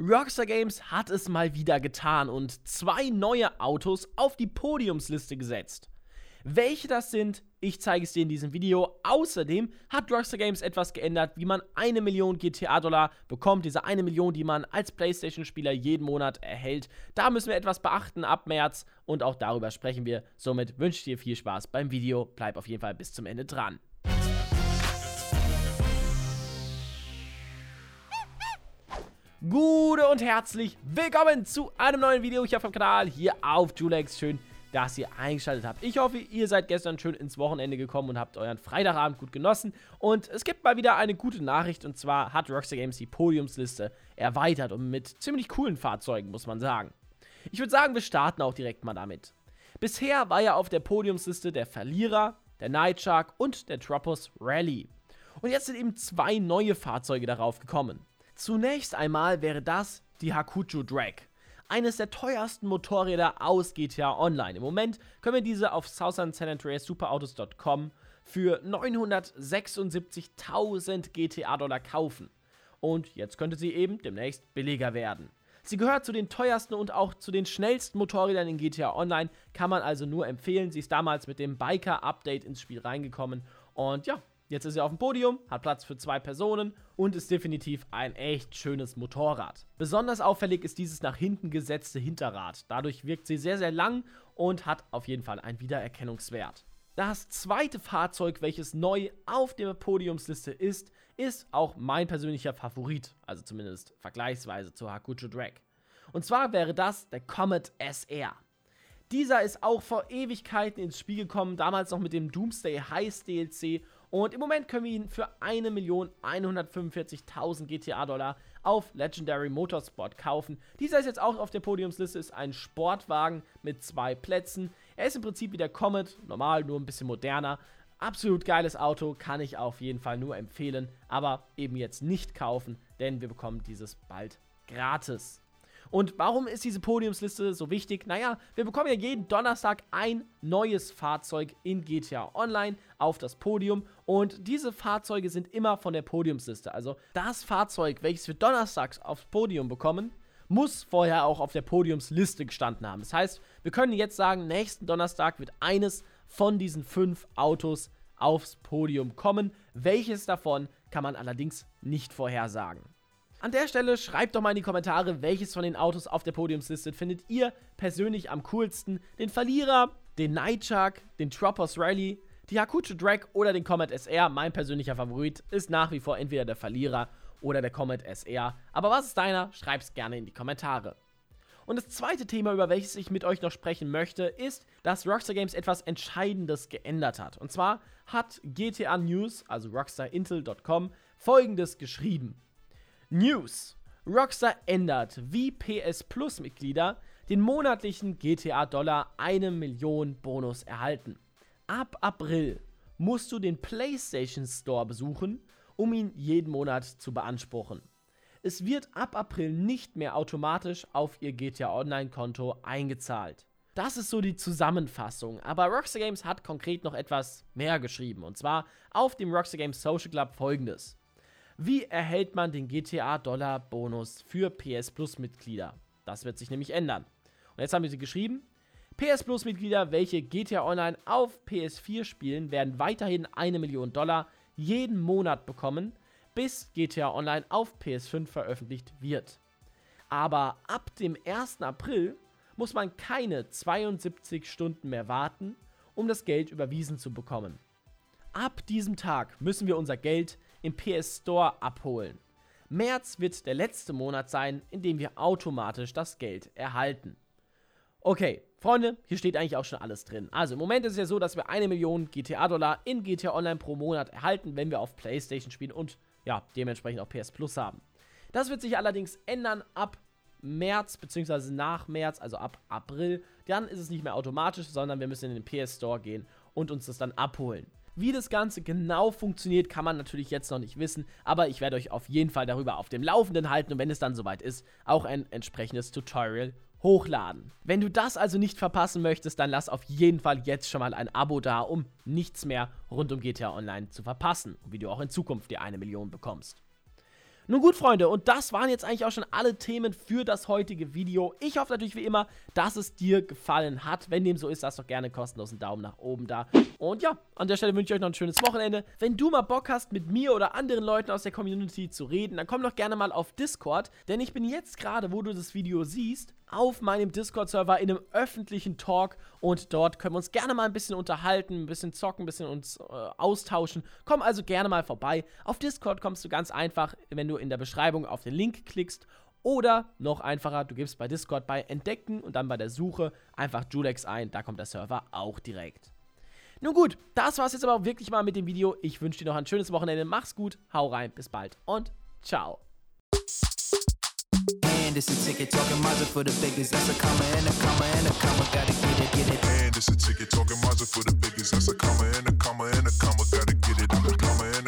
Rockstar Games hat es mal wieder getan und zwei neue Autos auf die Podiumsliste gesetzt. Welche das sind, ich zeige es dir in diesem Video. Außerdem hat Rockstar Games etwas geändert, wie man eine Million GTA-Dollar bekommt. Diese eine Million, die man als PlayStation-Spieler jeden Monat erhält. Da müssen wir etwas beachten ab März und auch darüber sprechen wir. Somit wünsche ich dir viel Spaß beim Video. Bleib auf jeden Fall bis zum Ende dran. Gute und herzlich willkommen zu einem neuen Video hier auf dem Kanal, hier auf Julex. Schön, dass ihr eingeschaltet habt. Ich hoffe, ihr seid gestern schön ins Wochenende gekommen und habt euren Freitagabend gut genossen. Und es gibt mal wieder eine gute Nachricht und zwar hat Rockstar Games die Podiumsliste erweitert und mit ziemlich coolen Fahrzeugen, muss man sagen. Ich würde sagen, wir starten auch direkt mal damit. Bisher war ja auf der Podiumsliste der Verlierer, der Nightshark und der Tropos Rally. Und jetzt sind eben zwei neue Fahrzeuge darauf gekommen. Zunächst einmal wäre das die Hakuchu Drag. Eines der teuersten Motorräder aus GTA Online. Im Moment können wir diese auf Southern San Andreas Superautos.com für 976.000 GTA-Dollar kaufen. Und jetzt könnte sie eben demnächst billiger werden. Sie gehört zu den teuersten und auch zu den schnellsten Motorrädern in GTA Online, kann man also nur empfehlen. Sie ist damals mit dem Biker-Update ins Spiel reingekommen und ja, Jetzt ist er auf dem Podium, hat Platz für zwei Personen und ist definitiv ein echt schönes Motorrad. Besonders auffällig ist dieses nach hinten gesetzte Hinterrad. Dadurch wirkt sie sehr, sehr lang und hat auf jeden Fall einen Wiedererkennungswert. Das zweite Fahrzeug, welches neu auf der Podiumsliste ist, ist auch mein persönlicher Favorit, also zumindest vergleichsweise zur Hakucho Drag. Und zwar wäre das der Comet SR. Dieser ist auch vor Ewigkeiten ins Spiel gekommen, damals noch mit dem Doomsday Heist DLC und im Moment können wir ihn für 1.145.000 GTA-Dollar auf Legendary Motorsport kaufen. Dieser ist jetzt auch auf der Podiumsliste, ist ein Sportwagen mit zwei Plätzen. Er ist im Prinzip wie der Comet, normal, nur ein bisschen moderner. Absolut geiles Auto, kann ich auf jeden Fall nur empfehlen, aber eben jetzt nicht kaufen, denn wir bekommen dieses bald gratis. Und warum ist diese Podiumsliste so wichtig? Naja, wir bekommen ja jeden Donnerstag ein neues Fahrzeug in GTA Online auf das Podium und diese Fahrzeuge sind immer von der Podiumsliste. Also das Fahrzeug, welches wir donnerstags aufs Podium bekommen, muss vorher auch auf der Podiumsliste gestanden haben. Das heißt, wir können jetzt sagen, nächsten Donnerstag wird eines von diesen fünf Autos aufs Podium kommen. Welches davon kann man allerdings nicht vorhersagen. An der Stelle schreibt doch mal in die Kommentare, welches von den Autos auf der Podiumsliste findet ihr persönlich am coolsten. Den Verlierer, den Nightshark, den Troppers Rally, die Hakucho Drag oder den Comet SR. Mein persönlicher Favorit ist nach wie vor entweder der Verlierer oder der Comet SR. Aber was ist deiner? Schreib's gerne in die Kommentare. Und das zweite Thema, über welches ich mit euch noch sprechen möchte, ist, dass Rockstar Games etwas Entscheidendes geändert hat. Und zwar hat GTA News, also rockstarintel.com, folgendes geschrieben. News. Rockstar ändert, wie PS Plus Mitglieder den monatlichen GTA Dollar eine Million Bonus erhalten. Ab April musst du den PlayStation Store besuchen, um ihn jeden Monat zu beanspruchen. Es wird ab April nicht mehr automatisch auf ihr GTA Online Konto eingezahlt. Das ist so die Zusammenfassung, aber Rockstar Games hat konkret noch etwas mehr geschrieben und zwar auf dem Rockstar Games Social Club folgendes. Wie erhält man den GTA-Dollar-Bonus für PS Plus-Mitglieder? Das wird sich nämlich ändern. Und jetzt haben wir sie geschrieben. PS Plus-Mitglieder, welche GTA Online auf PS4 spielen, werden weiterhin eine Million Dollar jeden Monat bekommen, bis GTA Online auf PS5 veröffentlicht wird. Aber ab dem 1. April muss man keine 72 Stunden mehr warten, um das Geld überwiesen zu bekommen. Ab diesem Tag müssen wir unser Geld im PS Store abholen. März wird der letzte Monat sein, in dem wir automatisch das Geld erhalten. Okay, Freunde, hier steht eigentlich auch schon alles drin. Also im Moment ist es ja so, dass wir eine Million GTA-Dollar in GTA Online pro Monat erhalten, wenn wir auf PlayStation spielen und ja, dementsprechend auch PS Plus haben. Das wird sich allerdings ändern ab März, beziehungsweise nach März, also ab April. Dann ist es nicht mehr automatisch, sondern wir müssen in den PS Store gehen und uns das dann abholen. Wie das Ganze genau funktioniert, kann man natürlich jetzt noch nicht wissen, aber ich werde euch auf jeden Fall darüber auf dem Laufenden halten und wenn es dann soweit ist, auch ein entsprechendes Tutorial hochladen. Wenn du das also nicht verpassen möchtest, dann lass auf jeden Fall jetzt schon mal ein Abo da, um nichts mehr rund um GTA Online zu verpassen wie du auch in Zukunft die eine Million bekommst. Nun gut, Freunde, und das waren jetzt eigentlich auch schon alle Themen für das heutige Video. Ich hoffe natürlich wie immer, dass es dir gefallen hat. Wenn dem so ist, lass doch gerne kostenlos einen Daumen nach oben da. Und ja, an der Stelle wünsche ich euch noch ein schönes Wochenende. Wenn du mal Bock hast, mit mir oder anderen Leuten aus der Community zu reden, dann komm doch gerne mal auf Discord, denn ich bin jetzt gerade, wo du das Video siehst, auf meinem Discord-Server in einem öffentlichen Talk und dort können wir uns gerne mal ein bisschen unterhalten, ein bisschen zocken, ein bisschen uns äh, austauschen. Komm also gerne mal vorbei. Auf Discord kommst du ganz einfach, wenn du in der Beschreibung auf den Link klickst oder noch einfacher, du gibst bei Discord bei Entdecken und dann bei der Suche einfach Julex ein, da kommt der Server auch direkt. Nun gut, das war's jetzt aber auch wirklich mal mit dem Video. Ich wünsche dir noch ein schönes Wochenende. Mach's gut, hau rein, bis bald und ciao. And it's a ticket talking Mazda for the biggest. That's a comma and a comma and a comma. Gotta get it, get it. And it's a ticket talking Mazda for the biggest. That's a comma and a comma and a comma. Gotta get it. I'm a comma and a